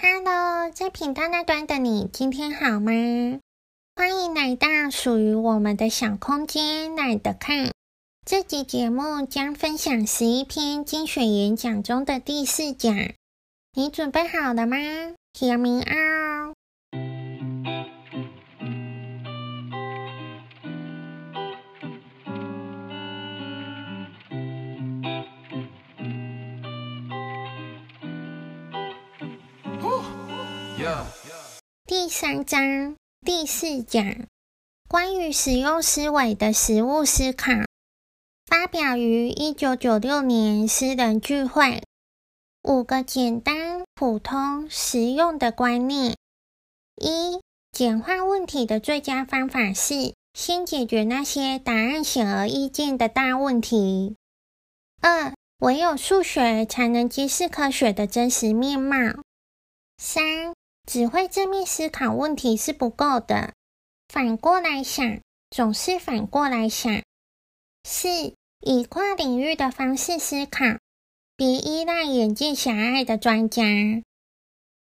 Hello，在频道那端的你，今天好吗？欢迎来到属于我们的小空间，懒得看。这集节目将分享十一篇精选演讲中的第四讲，你准备好了吗？Hear me out。第三章第四讲，关于实用思维的实物思考，发表于一九九六年私人聚会。五个简单、普通、实用的观念：一、简化问题的最佳方法是先解决那些答案显而易见的大问题；二、唯有数学才能揭示科学的真实面貌；三、只会正面思考问题是不够的，反过来想，总是反过来想。四、以跨领域的方式思考，别依赖眼界狭隘的专家。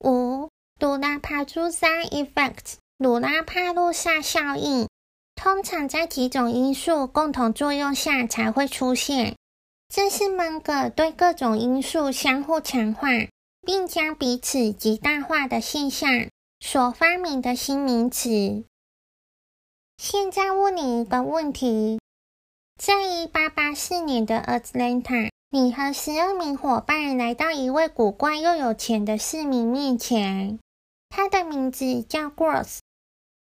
五、鲁拉帕朱萨 effect，鲁拉帕路萨效应，通常在几种因素共同作用下才会出现。这是门格对各种因素相互强化，并将彼此极大化的现象所发明的新名词。现在问你一个问题：在一八八四年的 Atlanta，你和十二名伙伴来到一位古怪又有钱的市民面前，他的名字叫 Gross。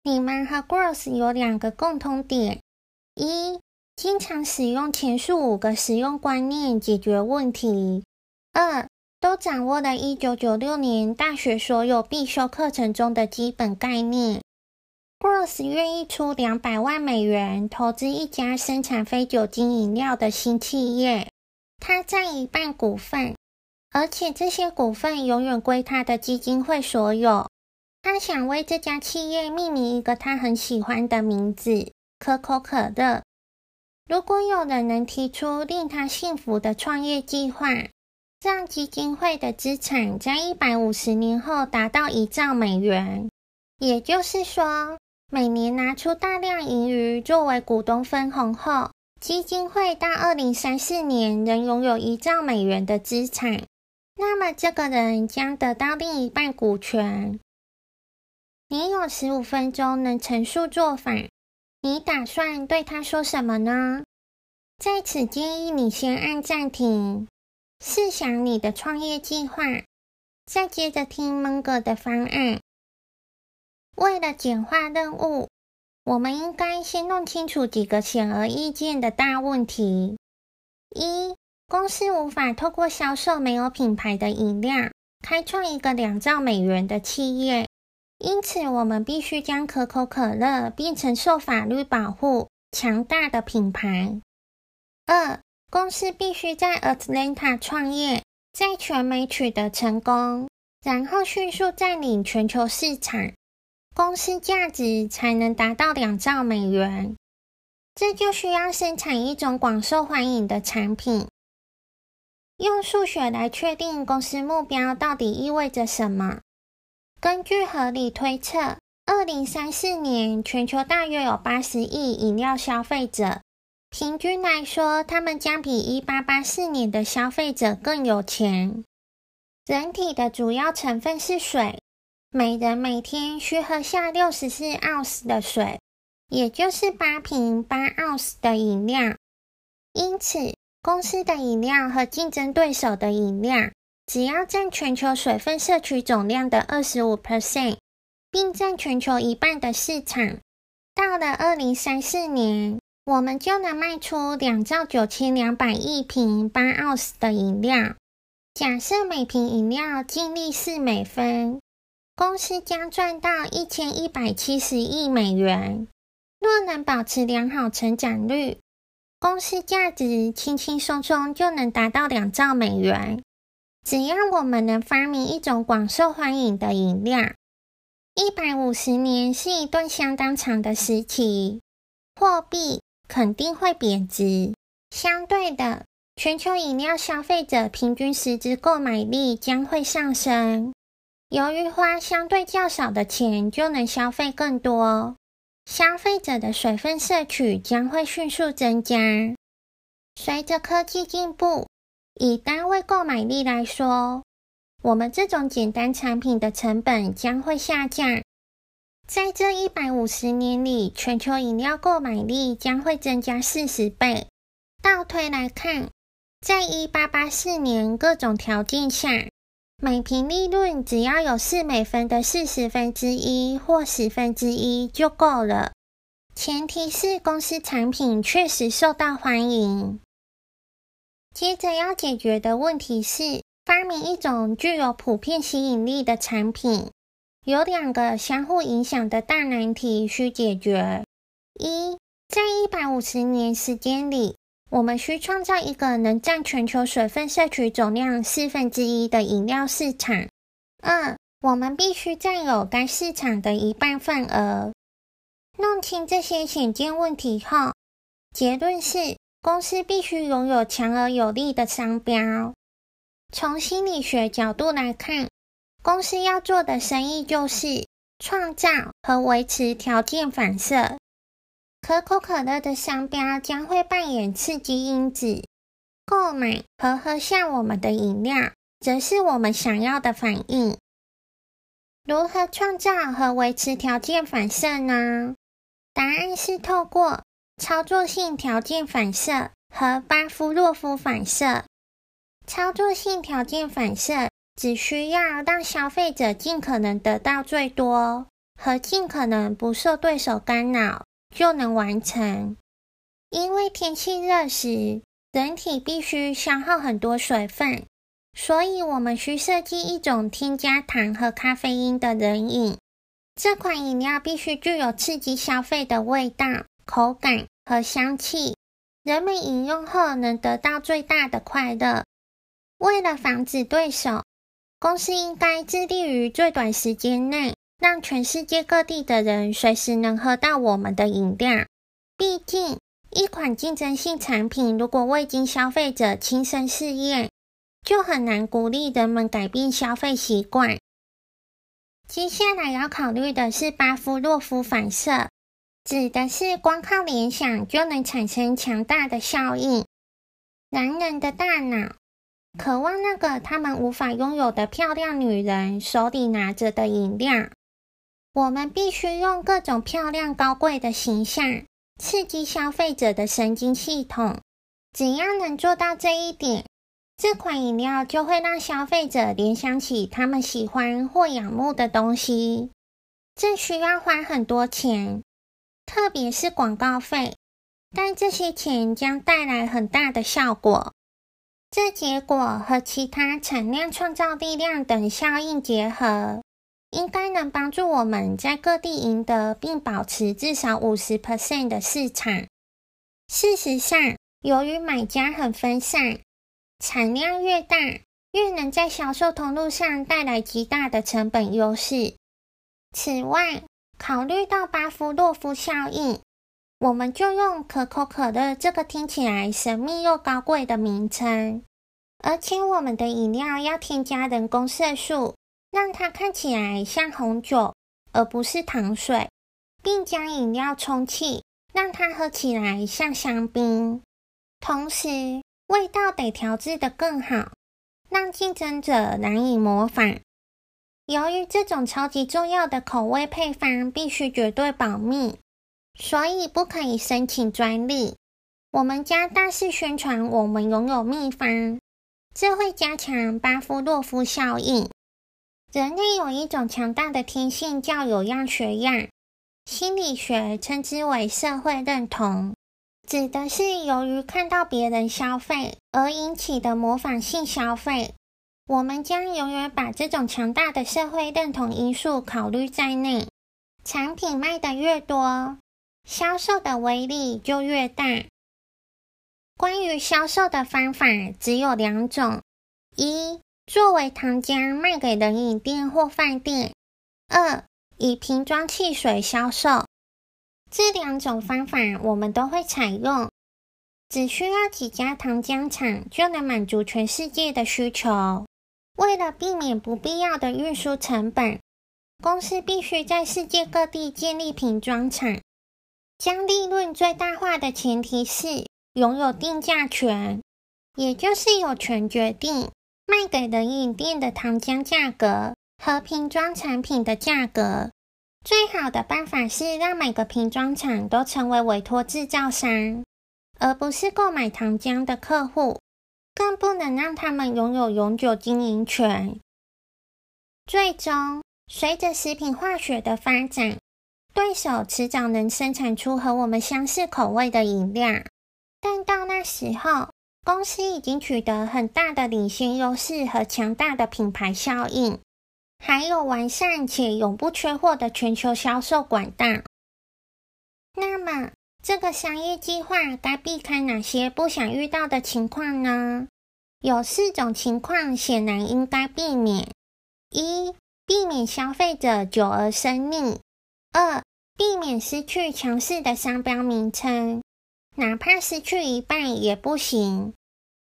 你们和 Gross 有两个共通点：一、经常使用前述五个实用观念解决问题；二、都掌握了一九九六年大学所有必修课程中的基本概念。Gross 愿意出两百万美元投资一家生产非酒精饮料的新企业，他占一半股份，而且这些股份永远归他的基金会所有。他想为这家企业命名一个他很喜欢的名字——可口可乐。如果有人能提出令他幸福的创业计划，让基金会的资产在一百五十年后达到一兆美元，也就是说，每年拿出大量盈余作为股东分红后，基金会到二零三四年仍拥有一兆美元的资产。那么，这个人将得到另一半股权。你有十五分钟能陈述做法，你打算对他说什么呢？在此建议你先按暂停。试想你的创业计划，再接着听蒙哥的方案。为了简化任务，我们应该先弄清楚几个显而易见的大问题：一、公司无法透过销售没有品牌的饮料，开创一个两兆美元的企业，因此我们必须将可口可乐变成受法律保护、强大的品牌。二、公司必须在 Atlanta 创业，在全美取得成功，然后迅速占领全球市场，公司价值才能达到两兆美元。这就需要生产一种广受欢迎的产品。用数学来确定公司目标到底意味着什么？根据合理推测，二零三四年全球大约有八十亿饮料消费者。平均来说，他们将比1884年的消费者更有钱。人体的主要成分是水，每人每天需喝下64盎司的水，也就是八瓶8盎司的饮料。因此，公司的饮料和竞争对手的饮料，只要占全球水分摄取总量的25%，并占全球一半的市场。到了2034年，我们就能卖出两兆九千两百亿瓶八盎司的饮料。假设每瓶饮料净利四美分，公司将赚到一千一百七十亿美元。若能保持良好成长率，公司价值轻轻松松就能达到两兆美元。只要我们能发明一种广受欢迎的饮料，一百五十年是一段相当长的时期，货币。肯定会贬值。相对的，全球饮料消费者平均实质购买力将会上升。由于花相对较少的钱就能消费更多，消费者的水分摄取将会迅速增加。随着科技进步，以单位购买力来说，我们这种简单产品的成本将会下降。在这一百五十年里，全球饮料购买力将会增加四十倍。倒推来看，在一八八四年各种条件下，每瓶利润只要有四美分的四十分之一或十分之一就够了。前提是公司产品确实受到欢迎。接着要解决的问题是，发明一种具有普遍吸引力的产品。有两个相互影响的大难题需解决：一，在一百五十年时间里，我们需创造一个能占全球水分摄取总量四分之一的饮料市场；二，我们必须占有该市场的一半份额。弄清这些显见问题后，结论是。公司必须拥有强而有力的商标。从心理学角度来看，公司要做的生意就是创造和维持条件反射。可口可乐的商标将会扮演刺激因子，购买和喝下我们的饮料，则是我们想要的反应。如何创造和维持条件反射呢？答案是透过。操作性条件反射和巴夫洛夫反射。操作性条件反射只需要让消费者尽可能得到最多和尽可能不受对手干扰就能完成。因为天气热时，人体必须消耗很多水分，所以我们需设计一种添加糖和咖啡因的冷饮。这款饮料必须具有刺激消费的味道。口感和香气，人们饮用后能得到最大的快乐。为了防止对手，公司应该致力于最短时间内让全世界各地的人随时能喝到我们的饮料。毕竟，一款竞争性产品如果未经消费者亲身试验，就很难鼓励人们改变消费习惯。接下来要考虑的是巴夫洛夫反射。指的是光靠联想就能产生强大的效应。男人的大脑渴望那个他们无法拥有的漂亮女人手里拿着的饮料。我们必须用各种漂亮高贵的形象刺激消费者的神经系统。只要能做到这一点，这款饮料就会让消费者联想起他们喜欢或仰慕的东西。这需要花很多钱。特别是广告费，但这些钱将带来很大的效果。这结果和其他产量创造力量等效应结合，应该能帮助我们在各地赢得并保持至少五十 percent 的市场。事实上，由于买家很分散，产量越大，越能在销售通路上带来极大的成本优势。此外，考虑到巴夫洛夫效应，我们就用可口可乐这个听起来神秘又高贵的名称，而且我们的饮料要添加人工色素，让它看起来像红酒而不是糖水，并将饮料充气，让它喝起来像香槟。同时，味道得调制得更好，让竞争者难以模仿。由于这种超级重要的口味配方必须绝对保密，所以不可以申请专利。我们将大肆宣传我们拥有秘方，这会加强巴夫洛夫效应。人类有一种强大的天性，叫有样学样。心理学称之为社会认同，指的是由于看到别人消费而引起的模仿性消费。我们将永远把这种强大的社会认同因素考虑在内。产品卖得越多，销售的威力就越大。关于销售的方法只有两种：一、作为糖浆卖给冷饮店或饭店；二、以瓶装汽水销售。这两种方法我们都会采用，只需要几家糖浆厂就能满足全世界的需求。为了避免不必要的运输成本，公司必须在世界各地建立瓶装厂。将利润最大化的前提是拥有定价权，也就是有权决定卖给冷饮店的糖浆价格和瓶装产品的价格。最好的办法是让每个瓶装厂都成为委托制造商，而不是购买糖浆的客户，更不能让他们拥有永久经营权。最终，随着食品化学的发展，对手迟早能生产出和我们相似口味的饮料，但到那时候，公司已经取得很大的领先优势和强大的品牌效应，还有完善且永不缺货的全球销售管道。那么，这个商业计划该避开哪些不想遇到的情况呢？有四种情况显然应该避免：一、避免消费者久而生腻。二、避免失去强势的商标名称，哪怕失去一半也不行。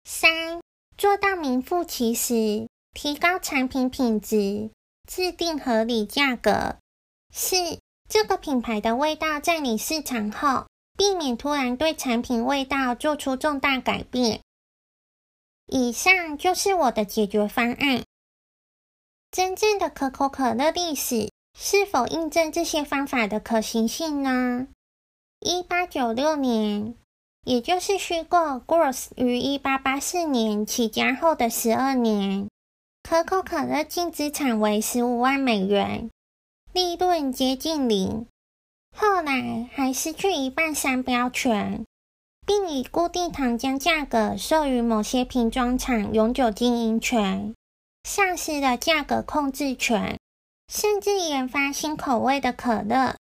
三、做到名副其实，提高产品品质，制定合理价格。四、这个品牌的味道占领市场后，避免突然对产品味道做出重大改变。以上就是我的解决方案。真正的可口可乐历史。是否印证这些方法的可行性呢？一八九六年，也就是虚构 Gross 于一八八四年起家后的十二年，可口可乐净资产为十五万美元，利润接近零。后来还失去一半商标权，并以固定糖浆价格授予某些瓶装厂永久经营权，丧失了价格控制权。甚至研发新口味的可乐，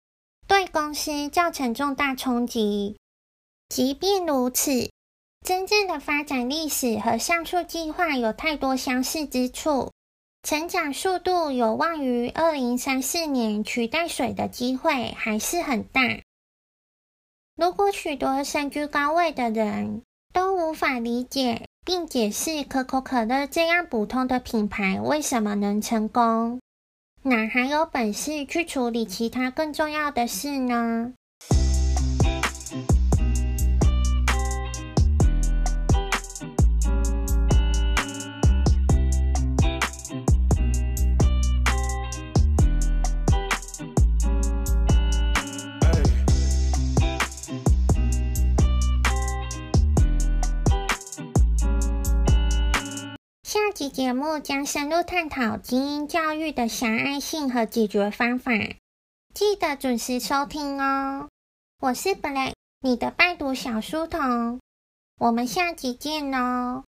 对公司造成重大冲击。即便如此，真正的发展历史和上述计划有太多相似之处，成长速度有望于二零三四年取代水的机会还是很大。如果许多身居高位的人都无法理解并解释可口可乐这样普通的品牌为什么能成功，哪还有本事去处理其他更重要的事呢？期节目将深入探讨精英教育的狭隘性和解决方法，记得准时收听哦。我是 Black，你的拜读小书童，我们下集见哦。